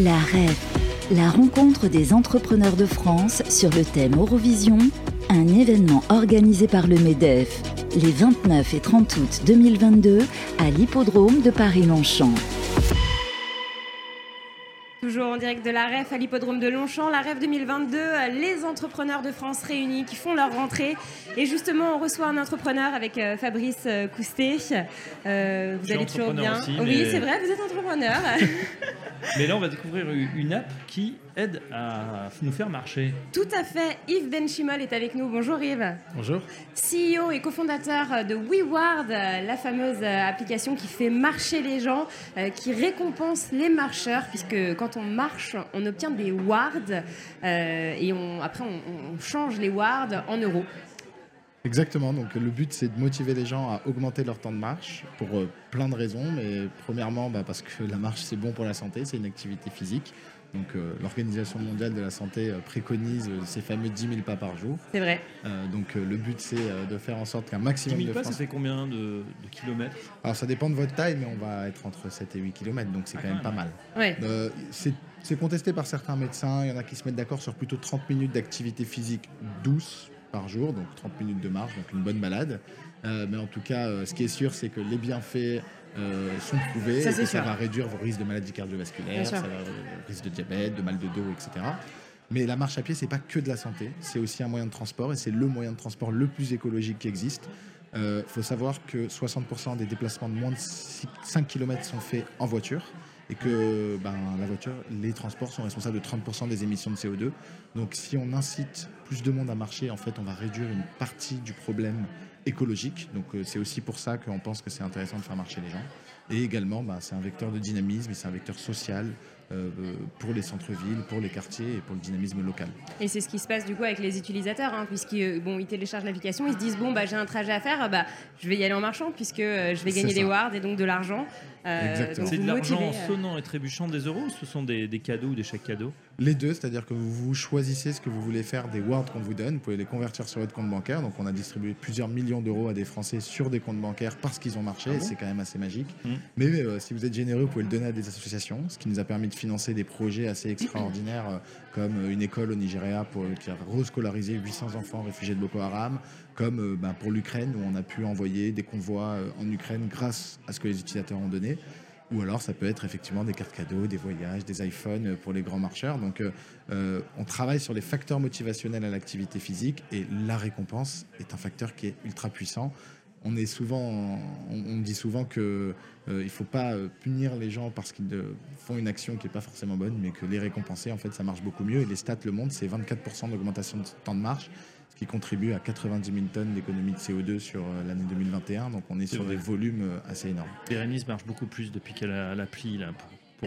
La REF, la rencontre des entrepreneurs de France sur le thème Eurovision, un événement organisé par le MEDEF les 29 et 30 août 2022 à l'hippodrome de Paris-Longchamp. Toujours en direct de la REF à l'hippodrome de Longchamp, la REF 2022, les entrepreneurs de France réunis qui font leur rentrée. Et justement, on reçoit un entrepreneur avec euh, Fabrice euh, Coustet. Euh, vous allez toujours bien Oui, c'est vrai, vous êtes entrepreneur. mais là, on va découvrir une app qui aide à nous faire marcher. Tout à fait. Yves Benchimol est avec nous. Bonjour Yves. Bonjour. CEO et cofondateur de WeWard, la fameuse application qui fait marcher les gens, qui récompense les marcheurs, puisque quand on marche, on obtient des wards et on, après on, change les wards en euros. Exactement, donc le but c'est de motiver les gens à augmenter leur temps de marche pour euh, plein de raisons, mais premièrement bah, parce que la marche c'est bon pour la santé, c'est une activité physique. Donc euh, l'Organisation mondiale de la santé euh, préconise ces fameux 10 000 pas par jour. C'est vrai. donc le but c'est de faire en sorte qu'un maximum 10 000 de pas, ça fait combien de, kilomètres? Alors ça dépend de votre taille, mais on va être entre 7 et 8 kilomètres, donc c'est ah, quand, même pas mal. Ouais. c'est contesté par certains médecins, il y en a qui se mettent d'accord sur plutôt 30 minutes d'activité physique douce par jour, donc 30 minutes de marche, donc une bonne balade. Euh, mais en tout cas, euh, ce qui est sûr, c'est que les bienfaits euh, sont prouvés. Ça, ça va réduire vos risques de maladies cardiovasculaires, ça va, risque de diabète, de mal de dos, etc. Mais la marche à pied, c'est pas que de la santé, c'est aussi un moyen de transport et c'est le moyen de transport le plus écologique qui existe. Il faut savoir que 60% des déplacements de moins de 5 km sont faits en voiture et que ben, la voiture, les transports sont responsables de 30% des émissions de CO2. Donc si on incite plus de monde à marcher, en fait, on va réduire une partie du problème écologique. Donc euh, c'est aussi pour ça qu'on pense que c'est intéressant de faire marcher les gens. Et également, ben, c'est un vecteur de dynamisme et c'est un vecteur social euh, pour les centres-villes, pour les quartiers et pour le dynamisme local. Et c'est ce qui se passe du coup avec les utilisateurs, hein, puisqu'ils bon, ils téléchargent l'application, ils se disent bon bah j'ai un trajet à faire, bah je vais y aller en marchant puisque euh, je vais gagner des wards et donc de l'argent. Euh, c'est de l'argent en sonnant et trébuchant des euros ou ce sont des, cadeaux ou des chèques cadeaux? Les deux, c'est-à-dire que vous choisissez ce que vous voulez faire des wards qu'on vous donne, vous pouvez les convertir sur votre compte bancaire. Donc on a distribué plusieurs millions d'euros à des Français sur des comptes bancaires parce qu'ils ont marché, ah c'est quand même assez magique. Mmh. Mais si vous êtes généreux, vous pouvez le donner à des associations, ce qui nous a permis de financer des projets assez extraordinaires, euh, comme euh, une école au Nigeria pour, qui a rescolarisé 800 enfants réfugiés de Boko Haram, comme euh, ben, pour l'Ukraine, où on a pu envoyer des convois en Ukraine grâce à ce que les utilisateurs ont donné. Ou alors ça peut être effectivement des cartes cadeaux, des voyages, des iPhones pour les grands marcheurs. Donc on travaille sur les facteurs motivationnels à l'activité physique et la récompense est un facteur qui est ultra puissant on est souvent, on, dit souvent que euh, il faut pas euh, punir les gens parce qu'ils font une action qui est pas forcément bonne, mais que les récompenser, en fait, ça marche beaucoup mieux. Et les stats le montrent, c'est 24% d'augmentation de temps de marche, ce qui contribue à 90 000 tonnes d'économie de CO2 sur euh, l'année 2021. Donc on est, sur des volumes assez énormes. Bérénice marche beaucoup plus depuis qu'elle a l'appli là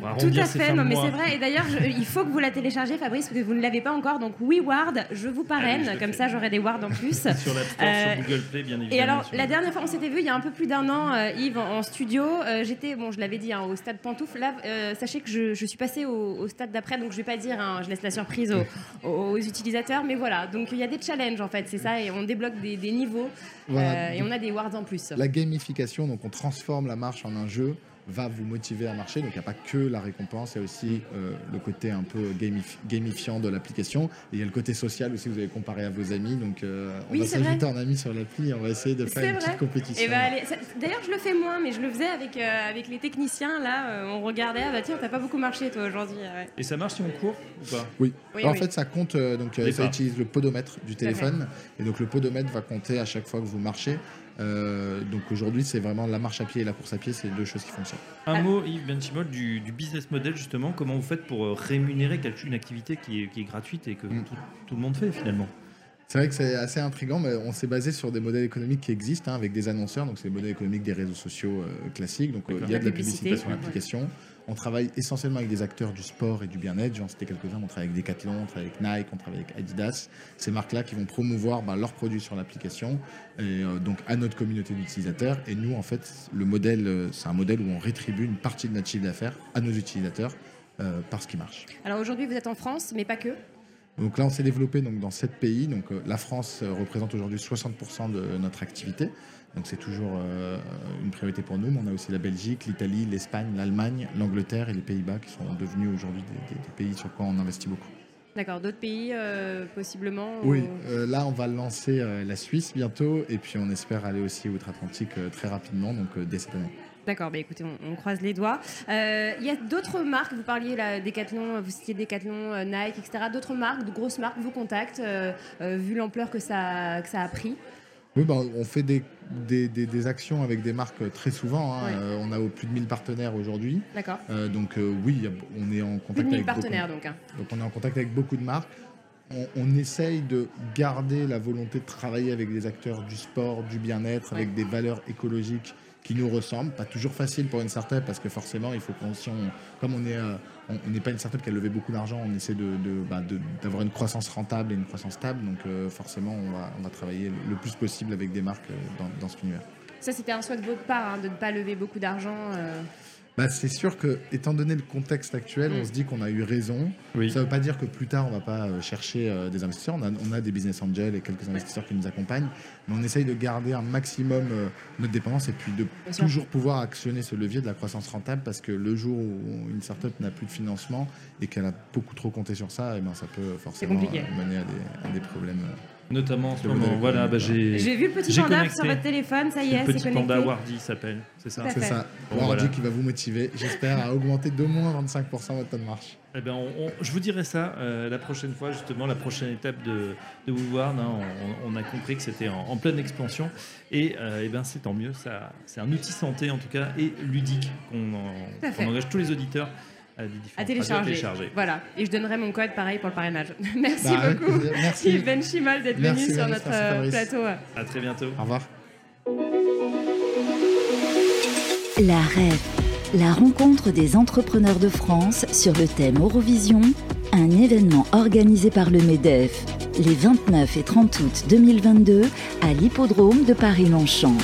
tout à fait, non, mais c'est vrai. Et d'ailleurs, il faut que vous la téléchargez, Fabrice, parce que vous ne l'avez pas encore. Donc, WeWard, je vous parraine. comme ça, j'aurai des wards en plus. sur la sur euh, Google Play, bien évidemment. Et alors, la dernière fois, on s'était vu il y a un peu plus d'un an, euh, Yves, en, studio. Euh, j'étais, bon, je l'avais dit, hein, au stade Pantoufle. Là, sachez que je, suis passée au, stade d'après, donc je ne vais pas dire, hein, je laisse la surprise aux, utilisateurs. Mais voilà, donc il y a des challenges, en fait, c'est ça. Et on débloque des, des niveaux. et on a des wards en plus. La gamification, donc on transforme la marche en un jeu va vous motiver à marcher. Donc il n'y a pas que la récompense, il y a aussi euh, le côté un peu gamifiant de l'application. Et il y a le côté social aussi, vous avez comparé à vos amis. Donc euh, on va s'ajouter en ami sur l'appli et on va essayer de faire une petite compétition. Eh ben, d'ailleurs, je le fais moins, mais je le faisais avec, euh, avec les techniciens. Là, on regardait, ah bah tiens, t'as pas beaucoup marché toi aujourd'hui. Et ça marche si on court ou pas? Oui. en fait, ça compte, donc ça utilise le podomètre du téléphone. Et donc le podomètre va compter à chaque fois que vous marchez. Euh, donc aujourd'hui, c'est vraiment la marche à pied et la course à pied, c'est deux choses qui fonctionnent. Un mot, Yves Benchimol, du, business model justement. Comment vous faites pour euh, rémunérer une activité qui est, gratuite et que mm. tout, le monde fait finalement? C'est vrai que c'est assez intriguant, mais on s'est basé sur des modèles économiques qui existent hein, avec des annonceurs. Donc, c'est les modèles économiques des réseaux sociaux euh, classiques. Donc, il y a de la publicité sur l'application. On travaille essentiellement avec des acteurs du sport et du bien-être. J'en citais quelques-uns. On travaille avec Decathlon, on travaille avec Nike, on travaille avec Adidas. Ces marques-là qui vont promouvoir bah, leurs produits sur l'application, et euh, donc à notre communauté d'utilisateurs. Et nous, en fait, le modèle, euh, c'est un modèle où on rétribue une partie de notre chiffre d'affaires à nos utilisateurs parce qu'il marche. Alors aujourd'hui, vous êtes en France, mais pas que Donc là, on s'est développé donc, dans sept pays. Donc la France représente aujourd'hui 60% de notre activité. Donc c'est toujours une priorité pour nous. Mais on a aussi la Belgique, l'Italie, l'Espagne, l'Allemagne, l'Angleterre et les Pays-Bas qui sont devenus aujourd'hui des, des pays sur quoi on investit beaucoup. D'accord, d'autres pays euh, possiblement Oui, euh, là on va lancer euh, la Suisse bientôt et puis on espère aller aussi outre-Atlantique très rapidement, donc dès cette année. D'accord, bah écoutez, on, croise les doigts. Il y a d'autres marques, vous parliez là, Decathlon, vous citiez Decathlon, Nike, etc. D'autres marques, de grosses marques vous contactent, vu l'ampleur que ça, que ça a pris? Oui, bah, on fait des, des, actions avec des marques très souvent. Hein. Euh, on a plus de 1000 partenaires aujourd'hui. D'accord. Euh, donc euh, oui, on est en contact avec partenaires donc. Hein. Donc on est en contact avec beaucoup de marques. On, essaye de garder la volonté de travailler avec des acteurs du sport, du bien-être, avec des valeurs écologiques qui nous ressemblent. Pas toujours facile pour une startup parce que forcément, il faut qu'on, comme on est, euh, on n'est pas une startup qui a levé beaucoup d'argent, on essaie bah, de, d'avoir une croissance rentable et une croissance stable. Donc euh, forcément, on va, on va travailler le plus possible avec des marques euh, dans, dans cet univers. Ça, c'était un souhait de votre part, hein, de ne pas lever beaucoup d'argent bah, c'est sûr que, étant donné le contexte actuel, on mm. se dit qu'on a eu raison. Ça ne veut pas dire que plus tard, on ne va pas euh, chercher euh, des investisseurs. On a, des business angels et quelques investisseurs qui nous accompagnent. Mais on essaye de garder un maximum euh, notre dépendance et puis de toujours pouvoir actionner ce levier de la croissance rentable parce que le jour où une startup n'a plus de financement et qu'elle a beaucoup trop compté sur ça, et eh ben, ça peut forcément mener à des, problèmes. Notamment en ce moment, voilà, bah, j'ai. vu le petit panda sur votre téléphone, ça y est, c'est connecté. Le petit panda Wardy s'appelle, c'est ça C'est ça. Wardy qui va vous motiver, j'espère, à augmenter d'au moins 25% votre temps de marche. Eh ben, je vous dirai ça euh, la prochaine fois, justement, la prochaine étape de, de Woodward. Hein, on, a compris que c'était en, pleine expansion. Et, euh, eh ben, c'est tant mieux. C'est un outil santé, en tout cas, et ludique qu'on engage tous les auditeurs à, télécharger. Voilà. Et je donnerai mon code pareil pour le parrainage. merci bah, beaucoup. Merci. Yves Ben Chimal d'être venu sur notre euh, plateau. À très bientôt. Au revoir. La REF, la rencontre des entrepreneurs de France sur le thème Eurovision, un événement organisé par le MEDEF les 29 et 30 août 2022 à l'hippodrome de Paris-Longchamp.